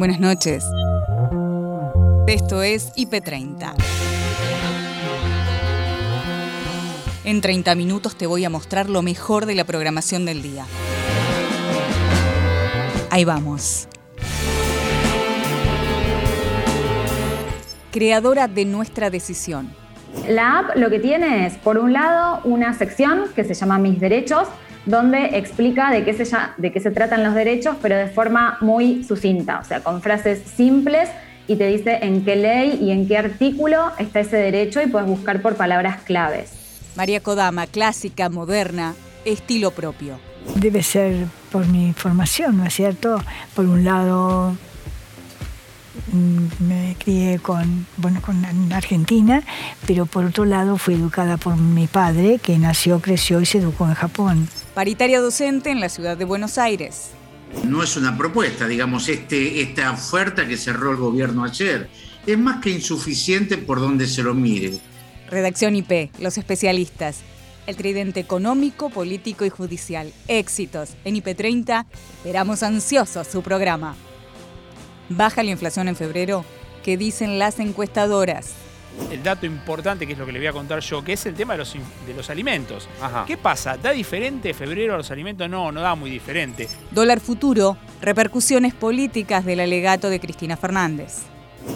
Buenas noches. Esto es IP30. En 30 minutos te voy a mostrar lo mejor de la programación del día. Ahí vamos. Creadora de nuestra decisión. La app lo que tiene es, por un lado, una sección que se llama Mis Derechos, donde explica de qué, se, de qué se tratan los derechos, pero de forma muy sucinta, o sea, con frases simples y te dice en qué ley y en qué artículo está ese derecho y puedes buscar por palabras claves. María Kodama, clásica, moderna, estilo propio. Debe ser por mi formación, ¿no es cierto? Por un lado, mm, me crié con, bueno, con Argentina, pero por otro lado fui educada por mi padre, que nació, creció y se educó en Japón. Paritaria docente en la ciudad de Buenos Aires. No es una propuesta, digamos, este, esta oferta que cerró el gobierno ayer. Es más que insuficiente por donde se lo mire. Redacción IP, los especialistas. El tridente económico, político y judicial. Éxitos. En IP30 esperamos ansiosos su programa. Baja la inflación en febrero. ¿Qué dicen las encuestadoras? El dato importante, que es lo que le voy a contar yo, que es el tema de los, de los alimentos. ¿Qué pasa? ¿Da diferente febrero a los alimentos? No, no da muy diferente. Dólar futuro, repercusiones políticas del alegato de Cristina Fernández.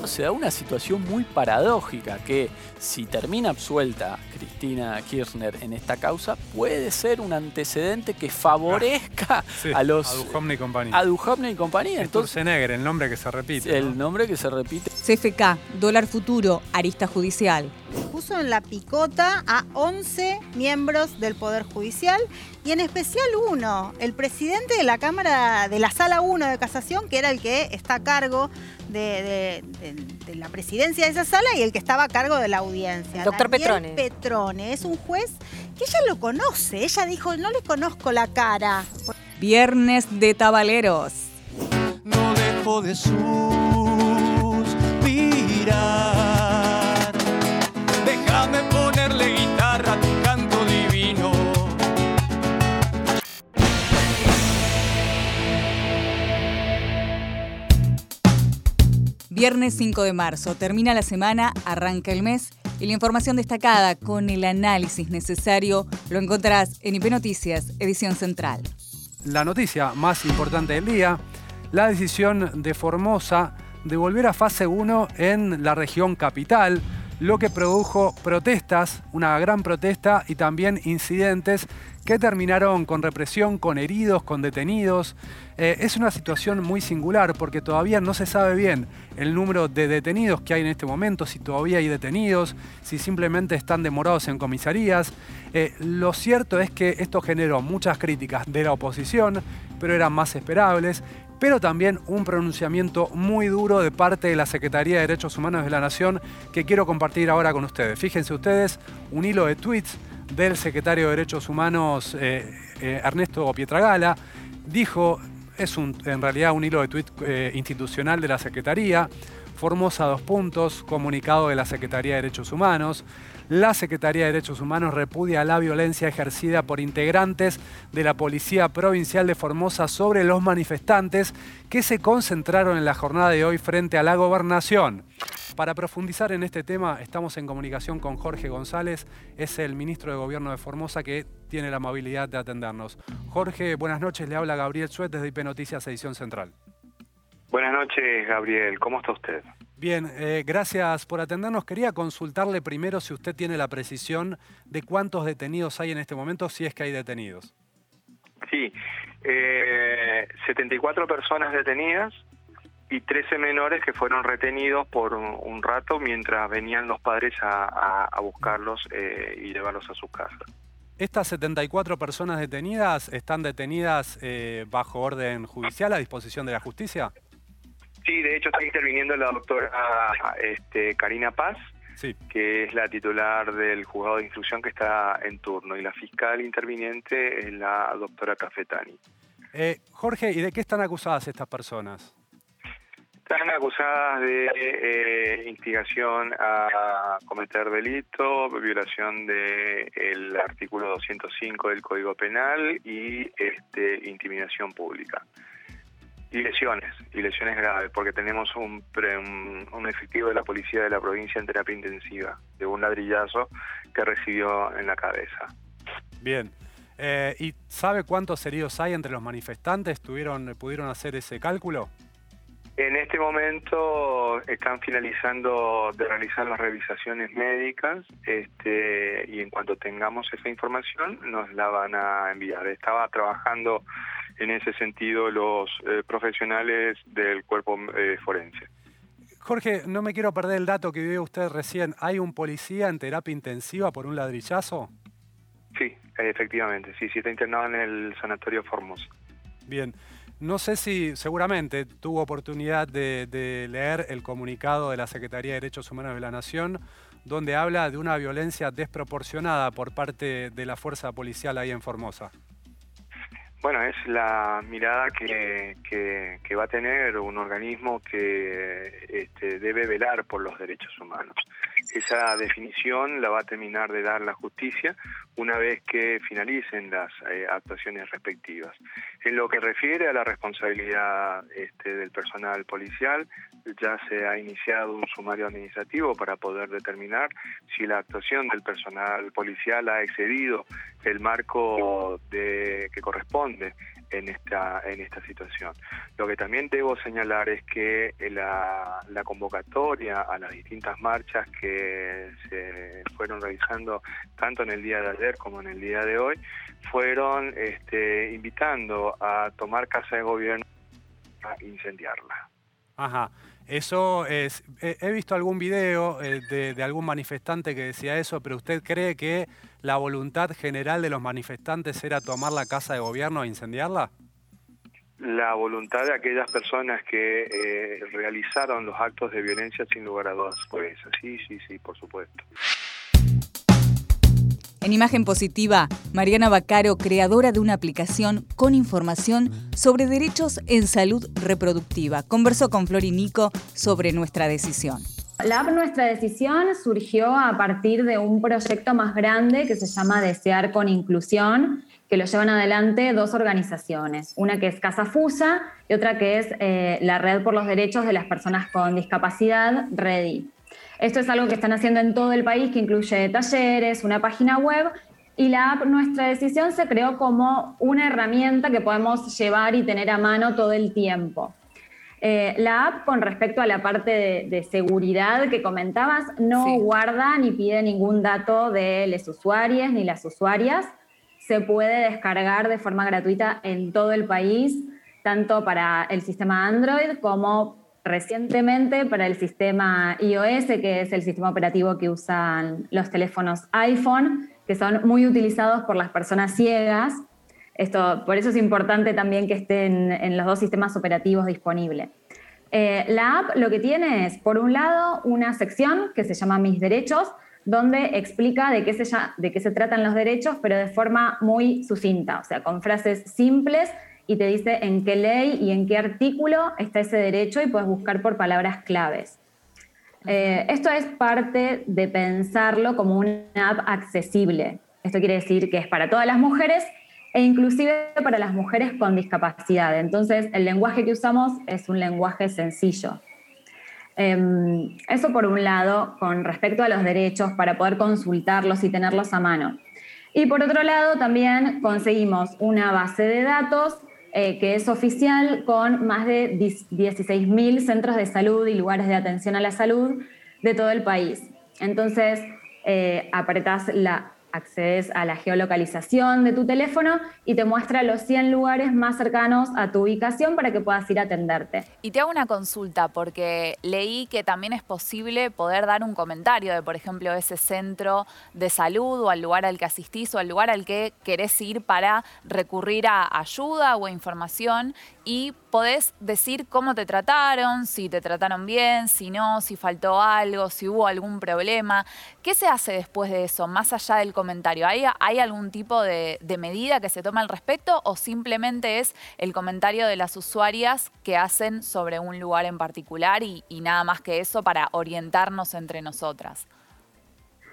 Se da una situación muy paradójica que si termina absuelta Cristina Kirchner en esta causa, puede ser un antecedente que favorezca ah, a los... A Duhovne y compañía. A Duhovne y compañía. Entonces, el nombre que se repite. El nombre que se repite. CFK, dólar futuro, arista judicial. Puso en la picota a 11 miembros del Poder Judicial y en especial uno, el presidente de la Cámara, de la Sala 1 de Casación, que era el que está a cargo de, la presidencia de esa sala y el que estaba a cargo de la audiencia. Doctor Petrone. Petrone es un juez que ella lo conoce. Ella dijo, no le conozco la cara. Viernes de Tabaleros. No dejo de suspirar. Viernes 5 de marzo, termina la semana, arranca el mes y la información destacada con el análisis necesario lo encontrarás en IP Noticias, edición central. La noticia más importante del día, la decisión de Formosa de volver a fase 1 en la región capital, lo que produjo protestas, una gran protesta y también incidentes que terminaron con represión, con heridos, con detenidos. Eh, es una situación muy singular porque todavía no se sabe bien el número de detenidos que hay en este momento, si todavía hay detenidos, si simplemente están demorados en comisarías. Eh, lo cierto es que esto generó muchas críticas de la oposición, pero eran más esperables pero también un pronunciamiento muy duro de parte de la Secretaría de Derechos Humanos de la Nación que quiero compartir ahora con ustedes. Fíjense ustedes, un hilo de tweets del secretario de Derechos Humanos eh, eh, Ernesto Pietragala. Dijo, es un, en realidad un hilo de tuit eh, institucional de la Secretaría, Formosa dos puntos, comunicado de la Secretaría de Derechos Humanos. La Secretaría de Derechos Humanos repudia la violencia ejercida por integrantes de la Policía Provincial de Formosa sobre los manifestantes que se concentraron en la jornada de hoy frente a la gobernación. Para profundizar en este tema, estamos en comunicación con Jorge González, es el ministro de Gobierno de Formosa que tiene la amabilidad de atendernos. Jorge, buenas noches, le habla Gabriel Suet desde IP Noticias Edición Central. Buenas noches, Gabriel, ¿cómo está usted? Bien, eh, gracias por atendernos. Quería consultarle primero si usted tiene la precisión de cuántos detenidos hay en este momento, si es que hay detenidos. Sí, eh, 74 personas detenidas, y 13 menores que fueron retenidos por un, rato mientras venían los padres a, buscarlos eh, y llevarlos a sus casas. ¿Estas 74 personas detenidas están detenidas eh, bajo orden judicial a disposición de la justicia? Sí, de hecho está interviniendo la doctora este, Karina Paz, que es la titular del juzgado de instrucción que está en turno, y la fiscal interviniente es la doctora Cafetani. Eh, Jorge, ¿y de qué están acusadas estas personas? Están acusadas de eh, instigación a cometer delito, violación del artículo 205 del Código Penal y este, intimidación pública. Y lesiones, y lesiones graves, porque tenemos un, un, efectivo de la policía de la provincia en terapia intensiva, de un ladrillazo que recibió en la cabeza. Bien. Eh, ¿Y sabe cuántos heridos hay entre los manifestantes? ¿Tuvieron, ¿Pudieron hacer ese cálculo? En este momento están finalizando de realizar las revisaciones médicas este, y en cuanto tengamos esa información nos la van a enviar. Estaba trabajando en ese sentido los eh, profesionales del cuerpo eh, forense. Jorge, no me quiero perder el dato que vio usted recién. ¿Hay un policía en terapia intensiva por un ladrillazo? Sí, efectivamente. Sí, sí está internado en el sanatorio Formosa. Bien. No sé si seguramente tuvo oportunidad de, leer el comunicado de la Secretaría de Derechos Humanos de la Nación, donde habla de una violencia desproporcionada por parte de la fuerza policial ahí en Formosa. Bueno, es la mirada que, que, va a tener un organismo que este, debe velar por los derechos humanos. Esa definición la va a terminar de dar la justicia una vez que finalicen las eh, actuaciones respectivas. En lo que refiere a la responsabilidad este, del personal policial, ya se ha iniciado un sumario administrativo para poder determinar si la actuación del personal policial ha excedido el marco de, que corresponde en esta, en esta situación. Lo que también debo señalar es que la, la convocatoria a las distintas marchas que se fueron realizando tanto en el día de ayer como en el día de hoy, fueron este, invitando a tomar casa de gobierno a incendiarla. Ajá. Eso es, he visto algún video eh, de, de, algún manifestante que decía eso, pero ¿usted cree que la voluntad general de los manifestantes era tomar la casa de gobierno e incendiarla? La voluntad de aquellas personas que eh, realizaron los actos de violencia sin lugar a dudas fue sí, sí, sí, por supuesto. En imagen positiva, Mariana Bacaro, creadora de una aplicación con información sobre derechos en salud reproductiva, conversó con Flor y Nico sobre nuestra decisión. La app Nuestra Decisión surgió a partir de un proyecto más grande que se llama Desear con Inclusión, que lo llevan adelante dos organizaciones, una que es Casa Fusa y otra que es eh, la Red por los Derechos de las Personas con Discapacidad, REDI. Esto es algo que están haciendo en todo el país, que incluye talleres, una página web y la app Nuestra Decisión se creó como una herramienta que podemos llevar y tener a mano todo el tiempo. Eh, la app, con respecto a la parte de, seguridad que comentabas, no guarda ni pide ningún dato de los usuarios ni las usuarias. Se puede descargar de forma gratuita en todo el país, tanto para el sistema Android como recientemente para el sistema iOS, que es el sistema operativo que usan los teléfonos iPhone, que son muy utilizados por las personas ciegas. Esto, por eso es importante también que estén en los dos sistemas operativos disponibles. Eh, la app lo que tiene es, por un lado, una sección que se llama Mis Derechos, donde explica de qué, se, de qué se tratan los derechos, pero de forma muy sucinta, o sea, con frases simples y te dice en qué ley y en qué artículo está ese derecho y puedes buscar por palabras claves. Eh, esto es parte de pensarlo como una app accesible. Esto quiere decir que es para todas las mujeres e inclusive para las mujeres con discapacidad. Entonces, el lenguaje que usamos es un lenguaje sencillo. Em, eso por un lado, con respecto a los derechos, para poder consultarlos y tenerlos a mano. Y por otro lado, también conseguimos una base de datos eh, que es oficial con más de 16.000 centros de salud y lugares de atención a la salud de todo el país. Entonces, eh, apretás la accedes a la geolocalización de tu teléfono y te muestra los 100 lugares más cercanos a tu ubicación para que puedas ir a atenderte. Y te hago una consulta porque leí que también es posible poder dar un comentario de, por ejemplo, ese centro de salud o al lugar al que asistís o al lugar al que querés ir para recurrir a ayuda o información y podés decir cómo te trataron, si te trataron bien, si no, si faltó algo, si hubo algún problema. ¿Qué se hace después de eso, más allá del comentario? ¿Hay, algún tipo de, medida que se toma al respecto o simplemente es el comentario de las usuarias que hacen sobre un lugar en particular y, y nada más que eso para orientarnos entre nosotras?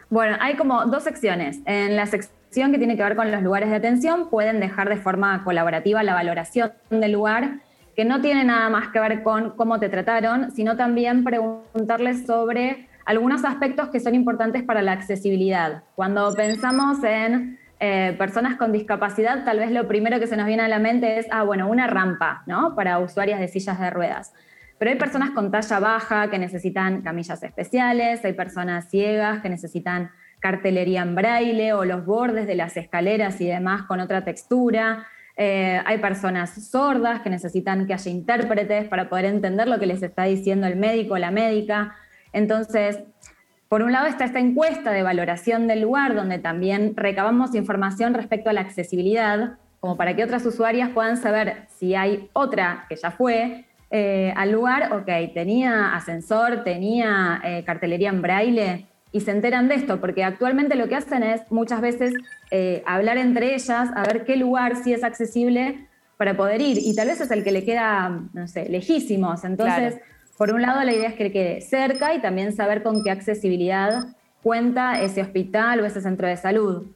Bueno, hay como dos secciones. En la sección que tiene que ver con los lugares de atención, pueden dejar de forma colaborativa la valoración del lugar que no tiene nada más que ver con cómo te trataron, sino también preguntarles sobre algunos aspectos que son importantes para la accesibilidad. Cuando pensamos en eh, personas con discapacidad, tal vez lo primero que se nos viene a la mente es, ah, bueno, una rampa, ¿no? Para usuarias de sillas de ruedas. Pero hay personas con talla baja que necesitan camillas especiales, hay personas ciegas que necesitan cartelería en braille o los bordes de las escaleras y demás con otra textura. Eh, hay personas sordas que necesitan que haya intérpretes para poder entender lo que les está diciendo el médico o la médica. Entonces, por un lado está esta encuesta de valoración del lugar, donde también recabamos información respecto a la accesibilidad, como para que otras usuarias puedan saber si hay otra que ya fue eh, al lugar, ok, tenía ascensor, tenía eh, cartelería en braille, y se enteran de esto, porque actualmente lo que hacen es muchas veces eh, hablar entre ellas, a ver qué lugar sí es accesible para poder ir, y tal vez es el que le queda, no sé, lejísimos. Entonces, por un lado, la idea es que quede cerca y también saber con qué accesibilidad cuenta ese hospital o ese centro de salud.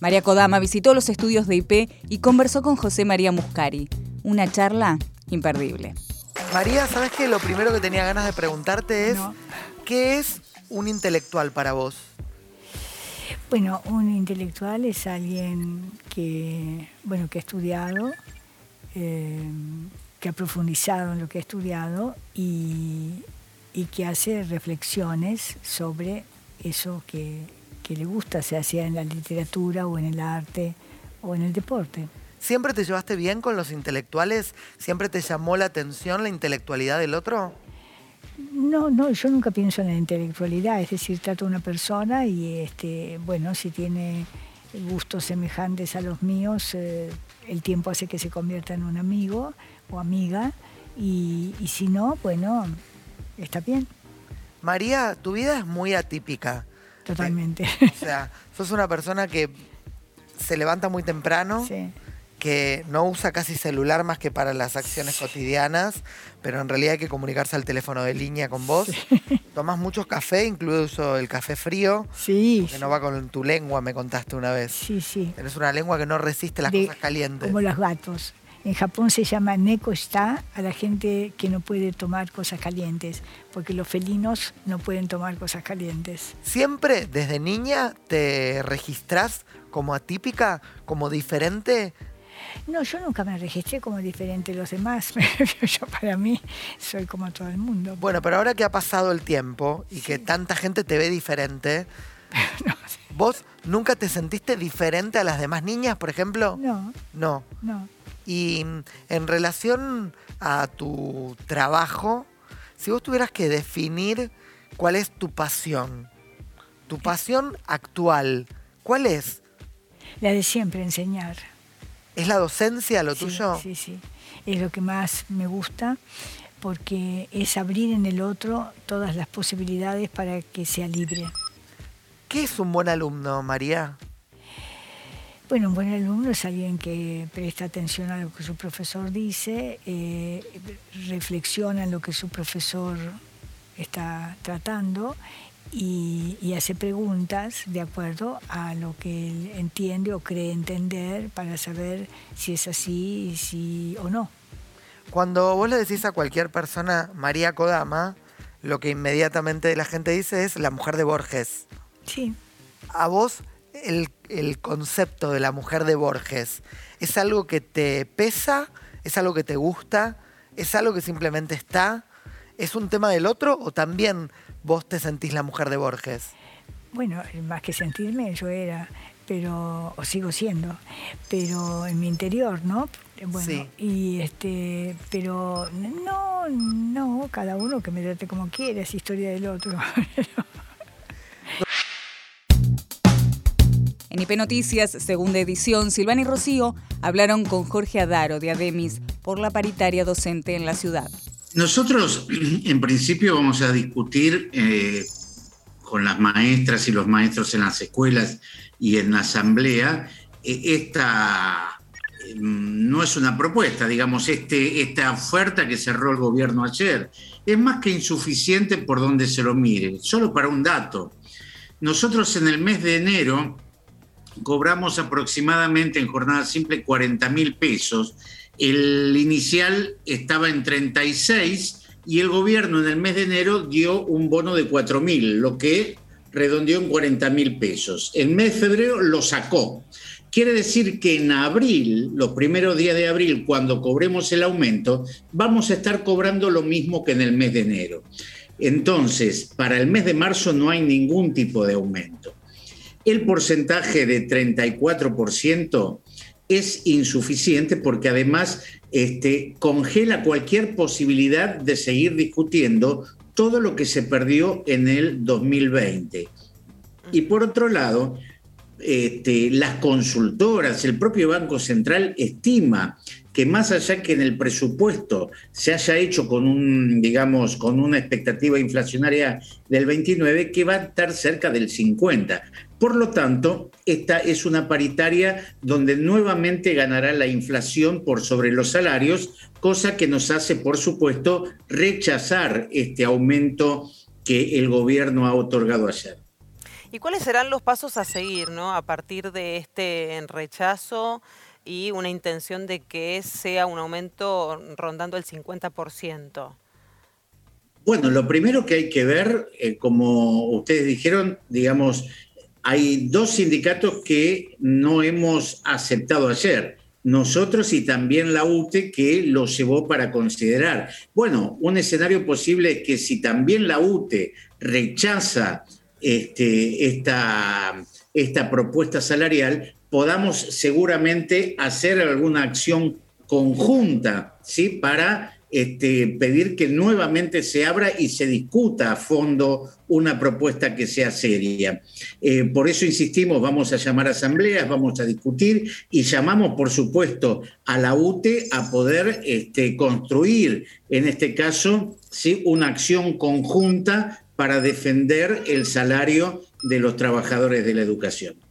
María Kodama visitó los estudios de IP y conversó con José María Muscari. Una charla imperdible. María, ¿sabes qué? Lo primero que tenía ganas de preguntarte es, ¿qué es un intelectual para vos? Bueno, un intelectual es alguien que, bueno, que ha estudiado, eh, que ha profundizado en lo que ha estudiado y, que hace reflexiones sobre eso que, le gusta, sea sea en la literatura o en el arte o en el deporte. ¿Siempre te llevaste bien con los intelectuales? ¿Siempre te llamó la atención la intelectualidad del otro? No, no, yo nunca pienso en la intelectualidad, es decir, trato a una persona y, este, bueno, si tiene gustos semejantes a los míos, eh, el tiempo hace que se convierta en un amigo o amiga y, si no, bueno, está bien. María, tu vida es muy atípica. Totalmente. o sea, sos una persona que se levanta muy temprano, que no usa casi celular más que para las acciones cotidianas, pero en realidad hay que comunicarse al teléfono de línea con vos. Tomás mucho café, incluso el café frío. Sí. Que no va con tu lengua, me contaste una vez. Sí, sí. Tienes una lengua que no resiste las cosas calientes. Como los gatos. En Japón se llama neko está a la gente que no puede tomar cosas calientes, porque los felinos no pueden tomar cosas calientes. ¿Siempre desde niña te registras como atípica, como diferente? No, yo nunca me registré como diferente de los demás. yo para mí soy como todo el mundo. Bueno, pero ahora que ha pasado el tiempo y que tanta gente te ve diferente, ¿vos nunca te sentiste diferente a las demás niñas, por ejemplo? No. No. No. Y en relación a tu trabajo, si vos tuvieras que definir cuál es tu pasión, tu pasión actual, ¿cuál es? La de siempre, enseñar. ¿Es la docencia lo tuyo? Sí, sí. Es lo que más me gusta porque es abrir en el otro todas las posibilidades para que sea libre. ¿Qué es un buen alumno, María? Bueno, un buen alumno es alguien que presta atención a lo que su profesor dice, eh, reflexiona en lo que su profesor está tratando y, hace preguntas de acuerdo a lo que él entiende o cree entender para saber si es así si, o no. Cuando vos le decís a cualquier persona María Kodama, lo que inmediatamente la gente dice es la mujer de Borges. Sí. A vos el, concepto de la mujer de Borges? ¿Es algo que te pesa? ¿Es algo que te gusta? ¿Es algo que simplemente está? ¿Es un tema del otro o también vos te sentís la mujer de Borges? Bueno, más que sentirme, yo era, pero, o sigo siendo, pero en mi interior, ¿no? Bueno, y este, pero no, no, cada uno que me trate como quiere, es historia del otro. En IP Noticias, segunda edición, Silvana y Rocío hablaron con Jorge Adaro de Ademis por la paritaria docente en la ciudad. Nosotros, en principio, vamos a discutir eh, con las maestras y los maestros en las escuelas y en la asamblea eh, esta em, no es una propuesta, digamos, este, esta oferta que cerró el gobierno ayer. Es más que insuficiente por donde se lo mire. Solo para un dato. Nosotros en el mes de enero cobramos aproximadamente en jornada simple 40 mil pesos El inicial estaba en 36 y el gobierno en el mes de enero dio un bono de 4 mil, lo que redondeó en 40 mil pesos. El mes de febrero lo sacó. Quiere decir que en abril, los primeros días de abril, cuando cobremos el aumento, vamos a estar cobrando lo mismo que en el mes de enero. Entonces, para el mes de marzo no hay ningún tipo de aumento. El porcentaje de 34% es insuficiente porque además este, congela cualquier posibilidad de seguir discutiendo todo lo que se perdió en el 2020. Y por otro lado, este, las consultoras, el propio Banco Central estima que más allá que en el presupuesto se haya hecho con un, digamos, con una expectativa inflacionaria del 29, que va a estar cerca del 50. Por lo tanto, esta es una paritaria donde nuevamente ganará la inflación por sobre los salarios, cosa que nos hace, por supuesto, rechazar este aumento que el gobierno ha otorgado ayer. ¿Y cuáles serán los pasos a seguir ¿no? a partir de este rechazo y una intención de que sea un aumento rondando el 50%? Bueno, lo primero que hay que ver, eh, como ustedes dijeron, digamos, hay dos sindicatos que no hemos aceptado ayer. Nosotros y también la UTE que lo llevó para considerar. Bueno, un escenario posible es que si también la UTE rechaza este, esta, esta propuesta salarial, podamos seguramente hacer alguna acción conjunta ¿sí? para este, pedir que nuevamente se abra y se discuta a fondo una propuesta que sea seria. Eh, por eso insistimos, vamos a llamar a asambleas, vamos a discutir y llamamos, por supuesto, a la UTE a poder este, construir, en este caso, ¿sí? una acción conjunta para defender el salario de los trabajadores de la educación.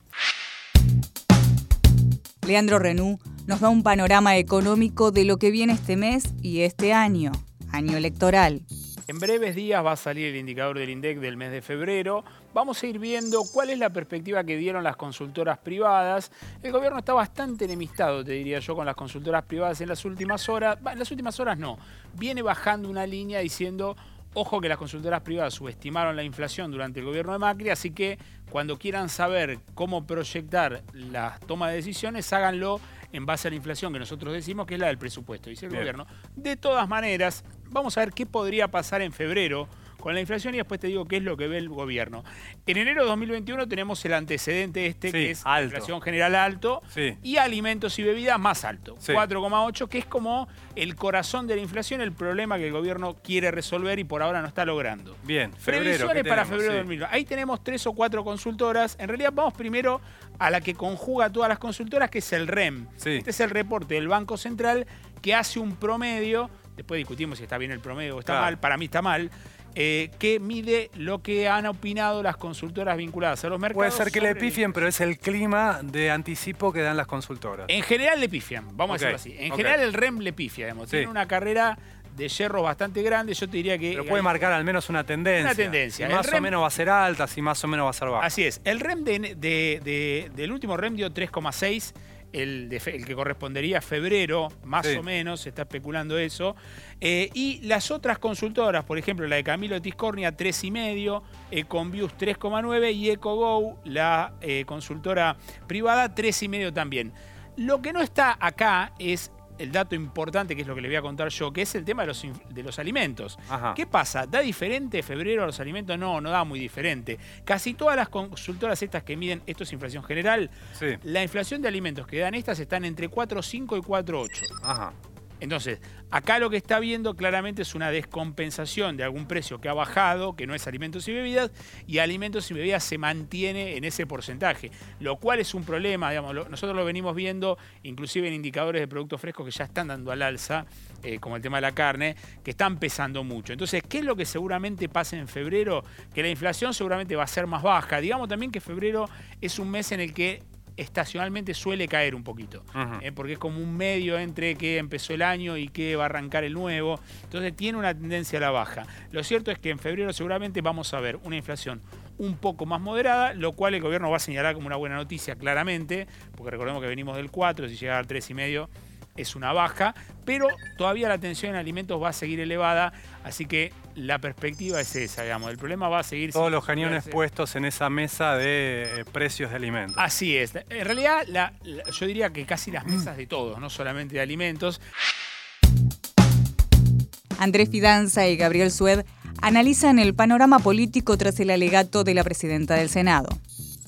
Leandro Renú nos da un panorama económico de lo que viene este mes y este año, año electoral. En breves días va a salir el indicador del INDEC del mes de febrero. Vamos a ir viendo cuál es la perspectiva que dieron las consultoras privadas. El gobierno está bastante enemistado, te diría yo, con las consultoras privadas en las últimas horas. En las últimas horas no. Viene bajando una línea diciendo Ojo que las consultoras privadas subestimaron la inflación durante el gobierno de Macri, así que cuando quieran saber cómo proyectar la toma de decisiones, háganlo en base a la inflación que nosotros decimos que es la del presupuesto, dice el gobierno. De todas maneras, vamos a ver qué podría pasar en febrero con la inflación y después te digo qué es lo que ve el gobierno. En enero de 2021 tenemos el antecedente este, que es la inflación general alto y alimentos y bebidas más alto, 4,8, que es como el corazón de la inflación, el problema que el gobierno quiere resolver y por ahora no está logrando. Bien, febrero. Previsiones para febrero de 2021. Ahí tenemos tres o cuatro consultoras. En realidad vamos primero a la que conjuga todas las consultoras, que es el REM. Este es el reporte del Banco Central que hace un promedio después discutimos si está bien el promedio o está mal, para mí está mal, eh, que mide lo que han opinado las consultoras vinculadas a los mercados. Puede ser que le pifien, pero es el clima de anticipo que dan las consultoras. En general le pifian, vamos a decirlo así. En general el REM le pifia, digamos. Tiene una carrera de hierro bastante grande, yo te diría que... Pero puede marcar al menos una tendencia. Una tendencia. Si más o menos va a ser alta, si más o menos va a ser baja. Así es. El REM del último REM dio 3,6 el, que correspondería a febrero, más o menos, se está especulando eso. Eh, y las otras consultoras, por ejemplo, la de Camilo Tiscornia, 3,5, Econviews 3,9 y EcoGo, la eh, consultora privada, 3,5 también. Lo que no está acá es el dato importante, que es lo que le voy a contar yo, que es el tema de los, de los alimentos. ¿Qué pasa? ¿Da diferente febrero a los alimentos? No, no da muy diferente. Casi todas las consultoras estas que miden, esto es inflación general, la inflación de alimentos que dan estas están entre 4,5 y 4,8. Ajá. Entonces, acá lo que está viendo claramente es una descompensación de algún precio que ha bajado, que no es alimentos y bebidas, y alimentos y bebidas se mantiene en ese porcentaje, lo cual es un problema, digamos, nosotros lo venimos viendo inclusive en indicadores de productos frescos que ya están dando al alza, eh, como el tema de la carne, que están pesando mucho. Entonces, ¿qué es lo que seguramente pasa en febrero? Que la inflación seguramente va a ser más baja. Digamos también que febrero es un mes en el que estacionalmente suele caer un poquito, eh, porque es como un medio entre que empezó el año y que va a arrancar el nuevo, entonces tiene una tendencia a la baja. Lo cierto es que en febrero seguramente vamos a ver una inflación un poco más moderada, lo cual el gobierno va a señalar como una buena noticia claramente, porque recordemos que venimos del 4, si llega al 3,5 es una baja, pero todavía la tensión en alimentos va a seguir elevada, así que la perspectiva es esa, digamos. El problema va a seguir... Todos los cañones puestos en esa mesa de eh, precios de alimentos. Así es. En realidad, yo diría que casi las mesas de todos, no solamente de alimentos. Andrés Fidanza y Gabriel Sued analizan el panorama político tras el alegato de la presidenta del Senado.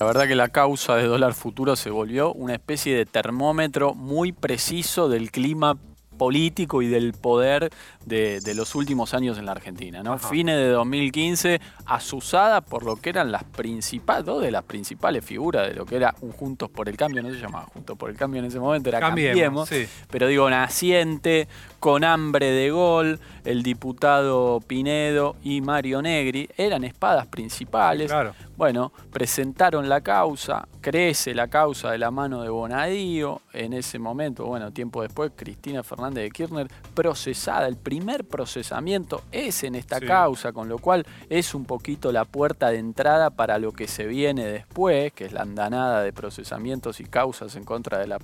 La verdad que la causa de dólar futuro se volvió una especie de termómetro muy preciso del clima político y del poder de, los últimos años en la Argentina. ¿no? Fines de 2015, asusada por lo que eran las principales, dos de las principales figuras de lo que era un Juntos por el Cambio, no se llamaba Juntos por el Cambio en ese momento, era Cambiemos, pero digo, naciente, con hambre de gol, el diputado Pinedo y Mario Negri, eran espadas principales. Bueno, presentaron la causa, crece la causa de la mano de Bonadío, en ese momento, bueno, tiempo después, Cristina Fernández de Kirchner, procesada, el primer procesamiento es en esta causa, con lo cual es un poquito la puerta de entrada para lo que se viene después, que es la andanada de procesamientos y causas en contra de la,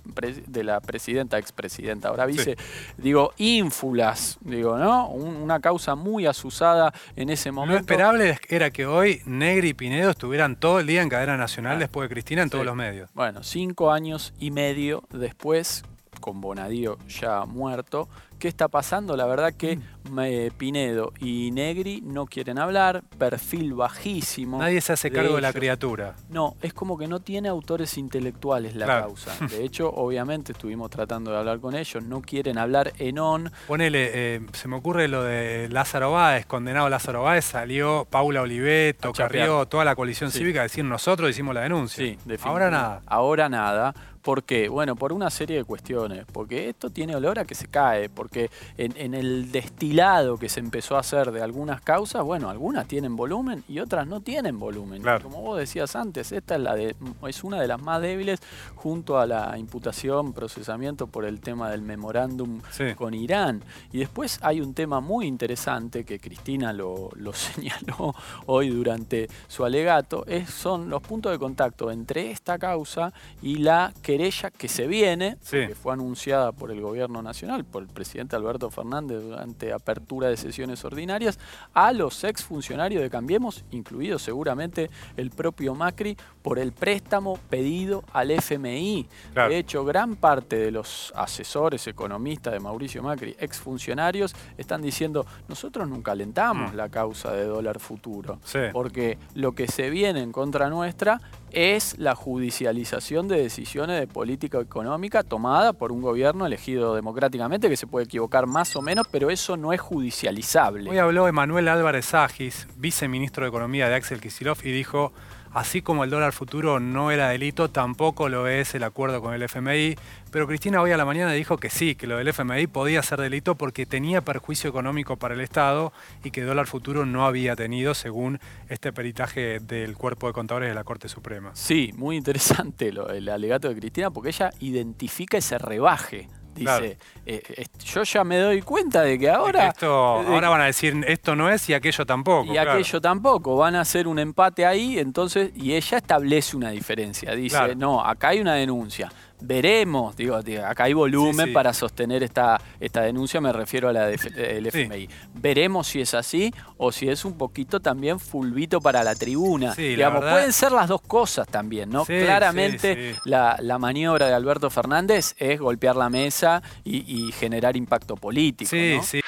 de la presidenta, expresidenta, ahora vice, digo, ínfulas, digo, ¿no? una causa muy asusada en ese momento. Lo esperable era que hoy Negri y Pinedo estuvieran todo el día en cadena nacional ah, después de Cristina en todos los medios. Bueno, cinco años y medio después, con Bonadío ya muerto, ¿Qué está pasando? La verdad que mm. Pinedo y Negri no quieren hablar, perfil bajísimo. Nadie se hace cargo de, la criatura. No, es como que no tiene autores intelectuales la causa. De hecho, obviamente estuvimos tratando de hablar con ellos, no quieren hablar en on. Ponele, eh, se me ocurre lo de Lázaro Báez, condenado Lázaro Báez, salió Paula Oliveto, Carrió, toda la coalición cívica a decir nosotros hicimos la denuncia. Sí, Ahora nada. Ahora nada. ¿Por qué? Bueno, por una serie de cuestiones. Porque esto tiene olor a que se cae. Porque en, el destilado que se empezó a hacer de algunas causas, bueno, algunas tienen volumen y otras no tienen volumen. Como vos decías antes, esta es, la de, es una de las más débiles junto a la imputación, procesamiento por el tema del memorándum con Irán. Y después hay un tema muy interesante que Cristina lo, señaló hoy durante su alegato, es, son los puntos de contacto entre esta causa y la querella que se viene, que fue anunciada por el gobierno nacional, por el presidente Alberto Fernández durante apertura de sesiones ordinarias, a los exfuncionarios de Cambiemos, incluido seguramente el propio Macri, por el préstamo pedido al FMI. De hecho, gran parte de los asesores economistas de Mauricio Macri, exfuncionarios, están diciendo, nosotros nunca alentamos mm. la causa de dólar futuro, porque lo que se viene en contra nuestra es la judicialización de decisiones de política económica tomada por un gobierno elegido democráticamente que se puede equivocar más o menos, pero eso no es judicializable. Hoy habló Emanuel Álvarez Agis, viceministro de Economía de Axel Kicillof, y dijo Así como el dólar futuro no era delito, tampoco lo es el acuerdo con el FMI. Pero Cristina hoy a la mañana dijo que sí, que lo del FMI podía ser delito porque tenía perjuicio económico para el Estado y que dólar futuro no había tenido según este peritaje del cuerpo de contadores de la Corte Suprema. Sí, muy interesante el alegato de Cristina porque ella identifica ese rebaje Dice, eh, eh, yo ya me doy cuenta de que ahora... ahora van a decir esto no es y aquello tampoco. Y aquello tampoco, van a hacer un empate ahí, entonces, y ella establece una diferencia. Dice, no, acá hay una denuncia veremos, digo, acá hay volumen para sostener esta, esta denuncia, me refiero a la del FMI. Veremos si es así o si es un poquito también fulvito para la tribuna. Digamos, pueden ser las dos cosas también, ¿no? Claramente la, maniobra de Alberto Fernández es golpear la mesa y, generar impacto político. Sí, sí.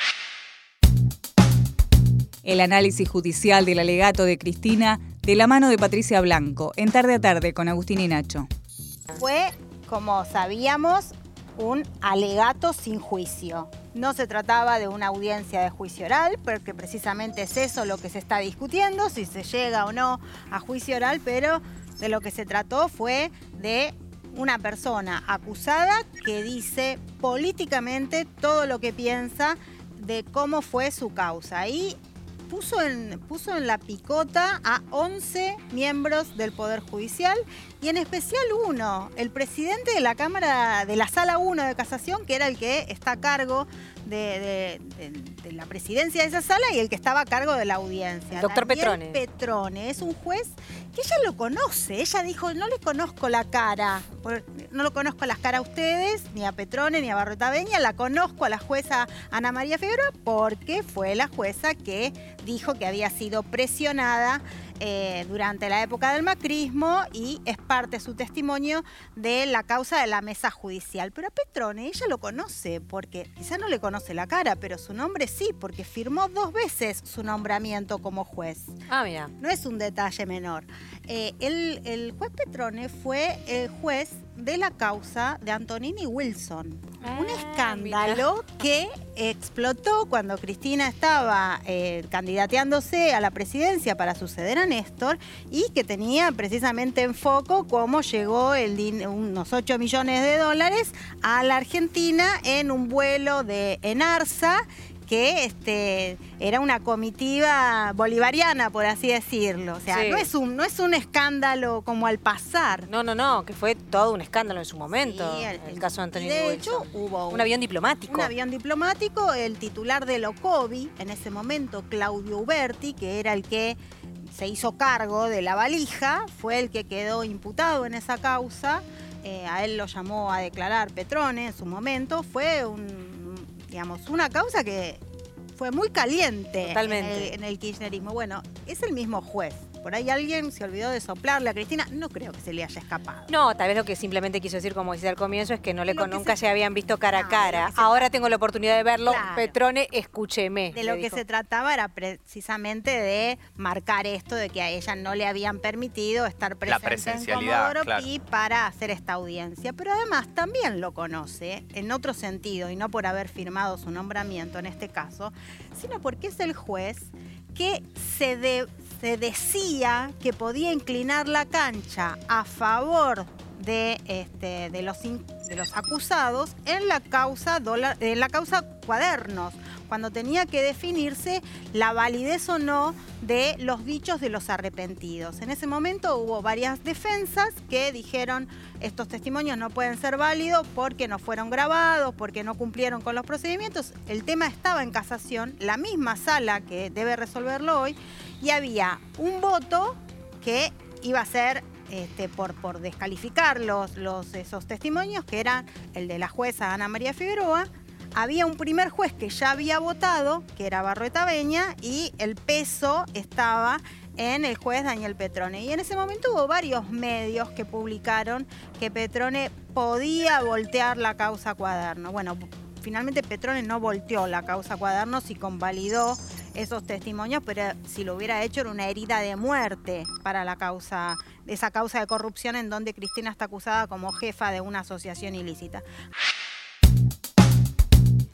El análisis judicial del alegato de Cristina de la mano de Patricia Blanco, en tarde a tarde con Agustín y Nacho. Fue como sabíamos, un alegato sin juicio. No se trataba de una audiencia de juicio oral, porque precisamente es eso lo que se está discutiendo, si se llega o no a juicio oral, pero de lo que se trató fue de una persona acusada que dice políticamente todo lo que piensa de cómo fue su causa. Y puso en, puso en la picota a 11 miembros del Poder Judicial y en especial uno, el presidente de la Cámara, de la Sala 1 de Casación, que era el que está a cargo de, de- de la presidencia de esa sala y el que estaba a cargo de la audiencia. Doctor Daniel Petrone. Petrone es un juez que ella lo conoce. Ella dijo, no le conozco la cara. No lo conozco las caras a ustedes, ni a Petrone, ni a Barrota Beña. La conozco a la jueza Ana María Figueroa porque fue la jueza que dijo que había sido presionada eh, durante la época del macrismo y es parte su testimonio de la causa de la mesa judicial. Pero a Petrone ella lo conoce porque quizá no le conoce la cara, pero su nombre sí, porque firmó dos veces su nombramiento como juez. Ah, mira. No es un detalle menor. Eh, el, el juez Petrone fue el juez de la causa de Antonini Wilson. un escándalo que explotó cuando Cristina estaba eh, candidateándose a la presidencia para suceder a Néstor y que tenía precisamente en foco cómo llegó el unos 8 millones de dólares a la Argentina en un vuelo de Enarsa que este, era una comitiva bolivariana, por así decirlo. O sea, Sí. no, es un, no es un escándalo como al pasar. No, no, no, que fue todo un escándalo en su momento. Sí, el, el- caso de Antonio de Wilson. hecho, hubo un avión diplomático. Un avión diplomático, el titular del OCOBI, en ese momento, Claudio Uberti, que era el que se hizo cargo de la valija, fue el que quedó imputado en esa causa. Eh, a él lo llamó a declarar Petrone en su momento. Fue un, digamos, una causa que fue muy caliente Totalmente. En, el, en el kirchnerismo. Bueno, es el mismo juez. Por ahí alguien se olvidó de soplarle a Cristina. No creo que se le haya escapado. No, tal vez lo que simplemente quiso decir, como decía al comienzo, es que no le Lo con- que nunca se- se habían visto cara a No, cara. Ahora tengo la oportunidad de verlo. Claro. Petrone, escúcheme. De lo que dijo. se trataba era precisamente de marcar esto de que a ella no le habían permitido estar presente en presencialidad, Comodoro claro. Pi para hacer esta audiencia. Pero además también lo conoce en otro sentido y no por haber firmado su nombramiento en este caso, sino porque es el juez que se, de- se decía que podía inclinar la cancha a favor de, este, los acusados en la causa dólar- en la causa cuadernos, cuando tenía que definirse la validez o no de los dichos de los arrepentidos. En ese momento hubo varias defensas que dijeron estos testimonios no pueden ser válidos porque no fueron grabados, porque no cumplieron con los procedimientos. El tema estaba en casación, la misma sala que debe resolverlo hoy, y había un voto que iba a ser este, por, por descalificar los, los, esos testimonios, que eran el de la jueza Ana María Figueroa. Había un primer juez que ya había votado, que era Barrueta Beña, y el peso estaba en el juez Daniel Petrone. Y en ese momento hubo varios medios que publicaron que Petrone podía voltear la causa cuaderno. Bueno, finalmente Petrone no volteó la causa cuadernos y convalidó esos testimonios, pero si lo hubiera hecho era una herida de muerte para la causa, esa causa de corrupción en donde Cristina está acusada como jefa de una asociación ilícita.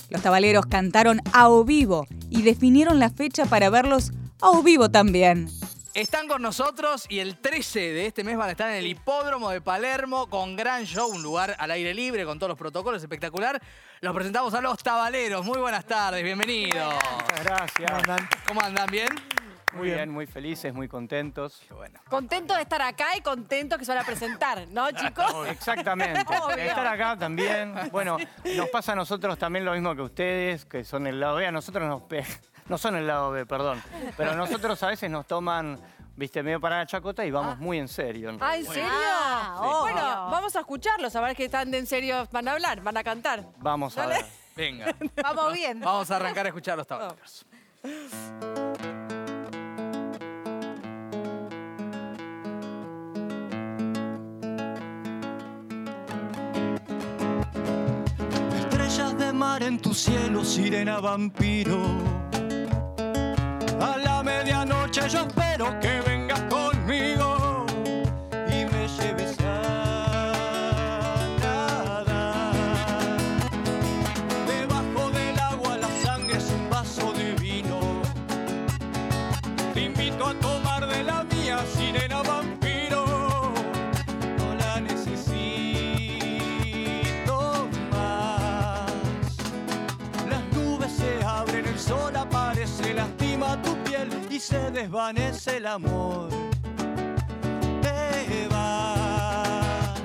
Los tabaleros cantaron a o vivo y definieron la fecha para verlos a o vivo también. Están con nosotros y el 13 de este mes van a estar en el hipódromo de Palermo con gran show, un lugar al aire libre con todos los protocolos, espectacular. Los presentamos a los tabaleros. Muy buenas tardes, bienvenidos. Muchas gracias. ¿Cómo andan? ¿Cómo andan? ¿Bien? Muy bien, muy felices, muy contentos. Contento de estar acá y contento que se van a presentar, ¿no, chicos? Exactamente. Obvio. De estar acá también. Bueno, nos pasa a nosotros también lo mismo que ustedes, que son el lado B. A nosotros nos no son el lado B, perdón. Pero nosotros a veces nos toman, viste, medio para la chacota y vamos muy en serio. en Ah, ¿en serio? Sí. Bueno, vamos a escucharlos, a ver qué tan de en serio van a hablar, van a cantar. Vamos a ver. Venga. Vamos bien. Vamos a arrancar a escuchar a los. Estrellas de mar en tu cielo, sirena vampiro. A la medianoche yo se desvanece el amor. Te vas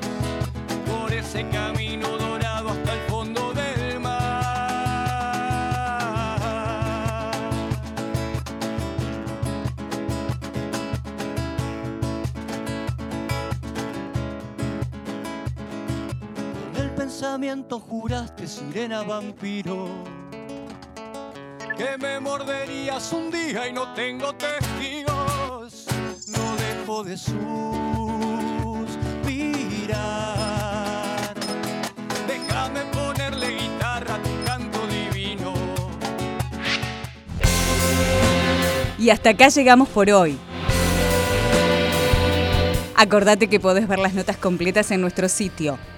por ese camino dorado hasta el fondo del mar. Con el pensamiento juraste sirena vampiro que me morderías un día y no tengo testigos. No dejo de suspirar. Déjame ponerle guitarra a tu canto divino. Y hasta acá llegamos por hoy. Acordate que podés ver las notas completas en nuestro sitio